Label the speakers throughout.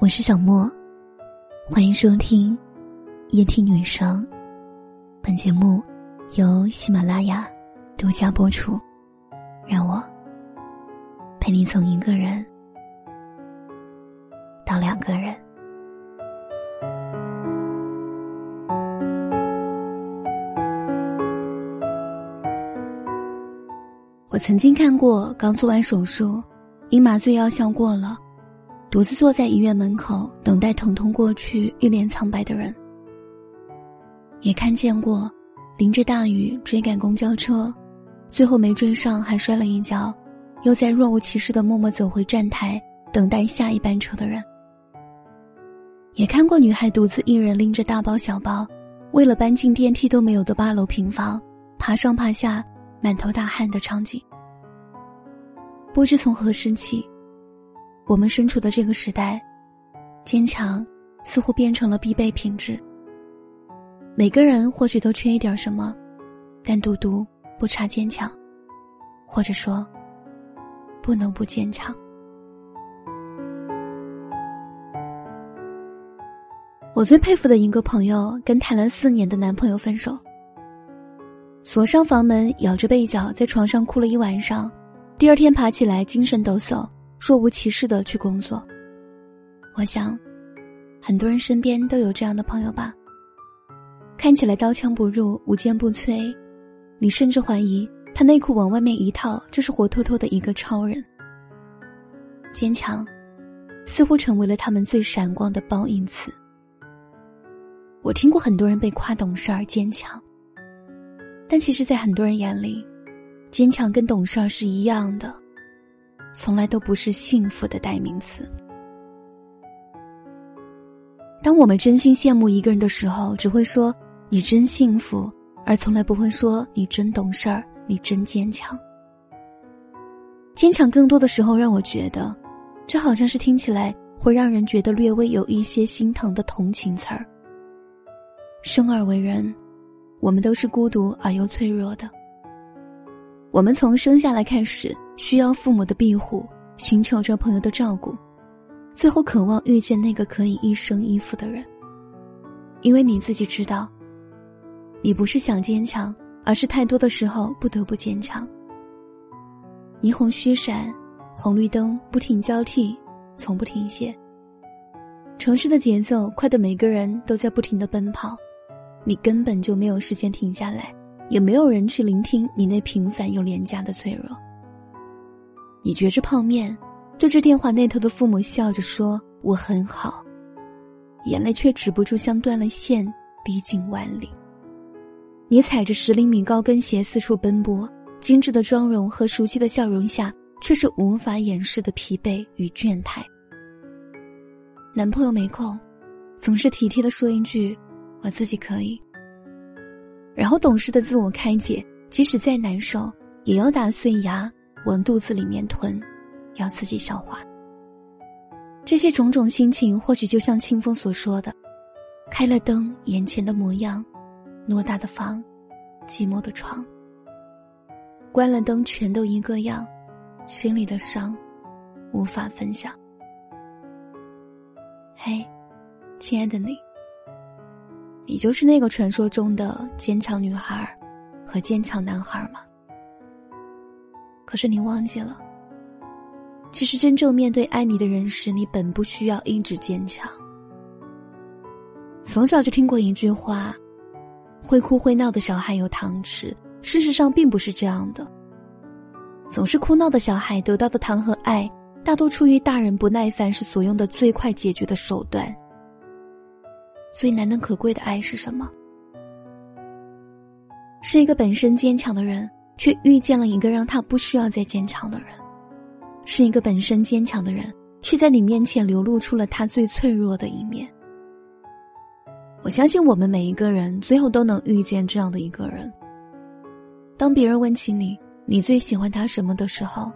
Speaker 1: 我是小莫，欢迎收听夜听女生。本节目由喜马拉雅独家播出。让我陪你从一个人到两个人。我曾经看过刚做完手术，因麻醉药效过了，独自坐在医院门口等待疼痛过去、一脸苍白的人。也看见过淋着大雨追赶公交车。最后没追上，还摔了一跤，又在若无其事的默默走回站台，等待下一班车的人。也看过女孩独自一人拎着大包小包，为了搬进电梯都没有的八楼平房，爬上爬下，满头大汗的场景。不知从何时起，我们身处的这个时代，坚强似乎变成了必备品质。每个人或许都缺一点什么，但独独。不差坚强，或者说，不能不坚强。我最佩服的一个朋友，跟谈了四年的男朋友分手，锁上房门，咬着被角，在床上哭了一晚上。第二天爬起来，精神抖擞，若无其事的去工作。我想，很多人身边都有这样的朋友吧。看起来刀枪不入，无坚不摧。你甚至怀疑他内裤往外面一套就是活脱脱的一个超人。坚强，似乎成为了他们最闪光的报应词。我听过很多人被夸懂事儿、坚强，但其实，在很多人眼里，坚强跟懂事儿是一样的，从来都不是幸福的代名词。当我们真心羡慕一个人的时候，只会说你真幸福。而从来不会说你真懂事儿，你真坚强。坚强更多的时候让我觉得，这好像是听起来会让人觉得略微有一些心疼的同情词儿。生而为人，我们都是孤独而又脆弱的。我们从生下来开始，需要父母的庇护，寻求着朋友的照顾，最后渴望遇见那个可以一生依附的人。因为你自己知道。你不是想坚强，而是太多的时候不得不坚强。霓虹虚闪，红绿灯不停交替，从不停歇。城市的节奏快得每个人都在不停的奔跑，你根本就没有时间停下来，也没有人去聆听你那平凡又廉价的脆弱。你嚼着泡面，对着电话那头的父母笑着说：“我很好。”眼泪却止不住像断了线，逼近万里。你踩着十厘米高跟鞋四处奔波，精致的妆容和熟悉的笑容下，却是无法掩饰的疲惫与倦怠。男朋友没空，总是体贴的说一句：“我自己可以。”然后懂事的自我开解，即使再难受，也要打碎牙往肚子里面吞，要自己消化。这些种种心情，或许就像清风所说的：“开了灯，眼前的模样。”偌大的房，寂寞的床，关了灯，全都一个样，心里的伤，无法分享。嘿，亲爱的你，你就是那个传说中的坚强女孩和坚强男孩吗？可是你忘记了，其实真正面对爱你的人时，你本不需要一直坚强。从小就听过一句话。会哭会闹的小孩有糖吃，事实上并不是这样的。总是哭闹的小孩得到的糖和爱，大多出于大人不耐烦时所用的最快解决的手段。最难能可贵的爱是什么？是一个本身坚强的人，却遇见了一个让他不需要再坚强的人；是一个本身坚强的人，却在你面前流露出了他最脆弱的一面。我相信我们每一个人最后都能遇见这样的一个人。当别人问起你，你最喜欢他什么的时候，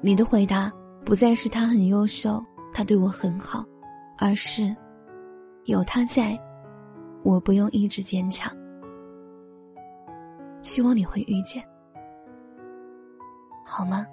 Speaker 1: 你的回答不再是他很优秀，他对我很好，而是有他在，我不用一直坚强。希望你会遇见，好吗？